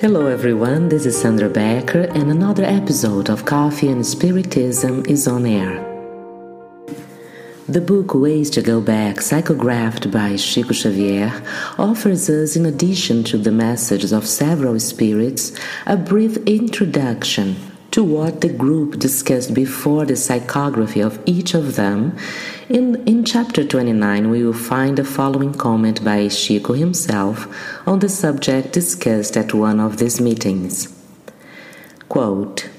Hello, everyone. This is Sandra Becker, and another episode of Coffee and Spiritism is on air. The book Ways to Go Back, psychographed by Chico Xavier, offers us, in addition to the messages of several spirits, a brief introduction to what the group discussed before the psychography of each of them. In, in chapter 29, we will find the following comment by Chico himself on the subject discussed at one of these meetings. Quote,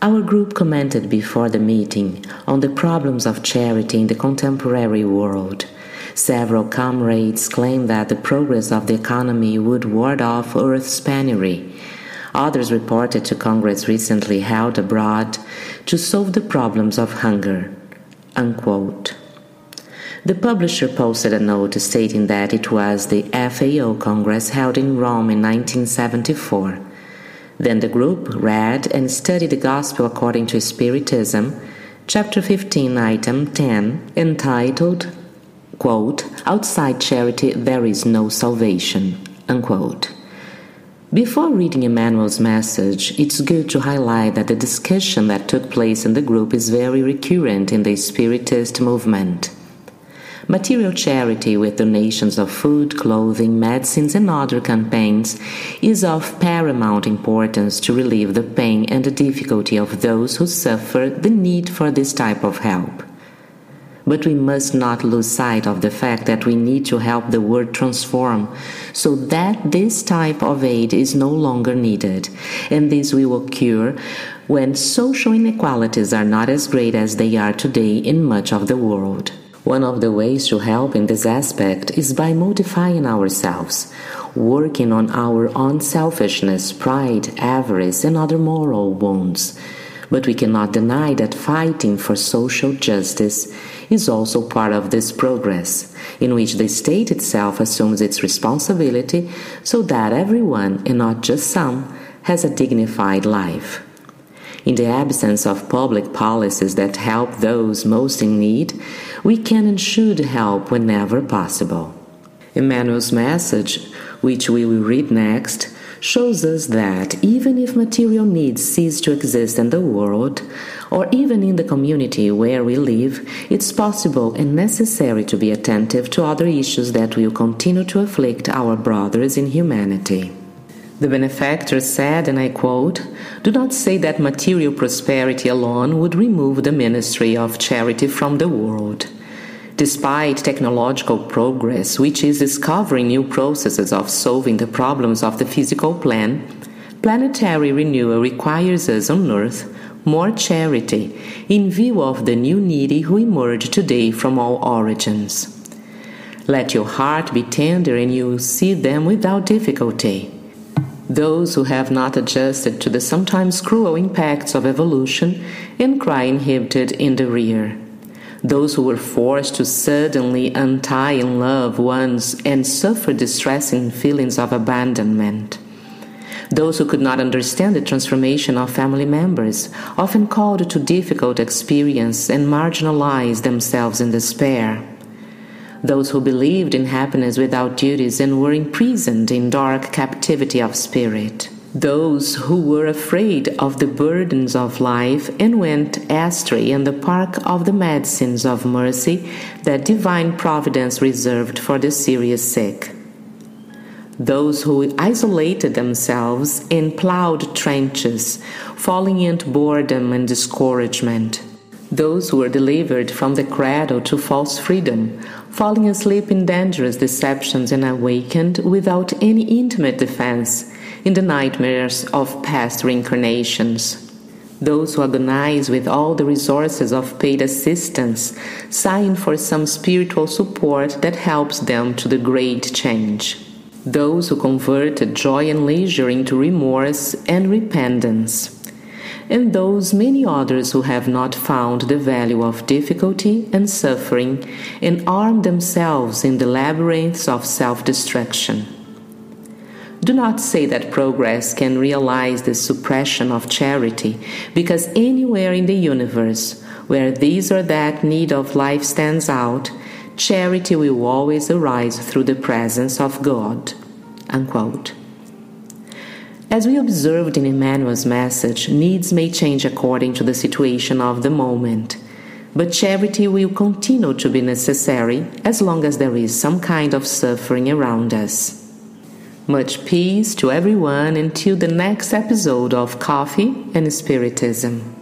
our group commented before the meeting on the problems of charity in the contemporary world. Several comrades claimed that the progress of the economy would ward off Earth's penury Others reported to Congress recently held abroad to solve the problems of hunger. Unquote. The publisher posted a note stating that it was the FAO Congress held in Rome in 1974. Then the group read and studied the Gospel according to Spiritism, chapter 15, item 10, entitled, quote, Outside charity there is no salvation, unquote. Before reading Emmanuel's message, it's good to highlight that the discussion that took place in the group is very recurrent in the Spiritist movement. Material charity with donations of food, clothing, medicines, and other campaigns is of paramount importance to relieve the pain and the difficulty of those who suffer the need for this type of help. But we must not lose sight of the fact that we need to help the world transform so that this type of aid is no longer needed. And this will occur when social inequalities are not as great as they are today in much of the world. One of the ways to help in this aspect is by modifying ourselves, working on our unselfishness, pride, avarice, and other moral wounds. But we cannot deny that fighting for social justice is also part of this progress, in which the state itself assumes its responsibility so that everyone, and not just some, has a dignified life. In the absence of public policies that help those most in need, we can and should help whenever possible. Emmanuel's message, which we will read next, shows us that even if material needs cease to exist in the world, or even in the community where we live, it's possible and necessary to be attentive to other issues that will continue to afflict our brothers in humanity. The benefactor said, and I quote, Do not say that material prosperity alone would remove the ministry of charity from the world. Despite technological progress, which is discovering new processes of solving the problems of the physical plan, planetary renewal requires us on Earth more charity in view of the new needy who emerge today from all origins. Let your heart be tender and you will see them without difficulty. Those who have not adjusted to the sometimes cruel impacts of evolution and cry inhibited in the rear those who were forced to suddenly untie loved ones and suffer distressing feelings of abandonment. Those who could not understand the transformation of family members, often called to difficult experience and marginalized themselves in despair. Those who believed in happiness without duties and were imprisoned in dark captivity of spirit those who were afraid of the burdens of life and went astray in the park of the medicines of mercy that divine providence reserved for the serious sick. Those who isolated themselves in plowed trenches, falling into boredom and discouragement. Those who were delivered from the cradle to false freedom, falling asleep in dangerous deceptions and awakened without any intimate defense in the nightmares of past reincarnations. Those who agonize with all the resources of paid assistance, sighing for some spiritual support that helps them to the great change. Those who converted joy and leisure into remorse and repentance. And those many others who have not found the value of difficulty and suffering and arm themselves in the labyrinths of self destruction. Do not say that progress can realize the suppression of charity, because anywhere in the universe where this or that need of life stands out, charity will always arise through the presence of God. Unquote. As we observed in Emmanuel's message, needs may change according to the situation of the moment, but charity will continue to be necessary as long as there is some kind of suffering around us. Much peace to everyone until the next episode of Coffee and Spiritism.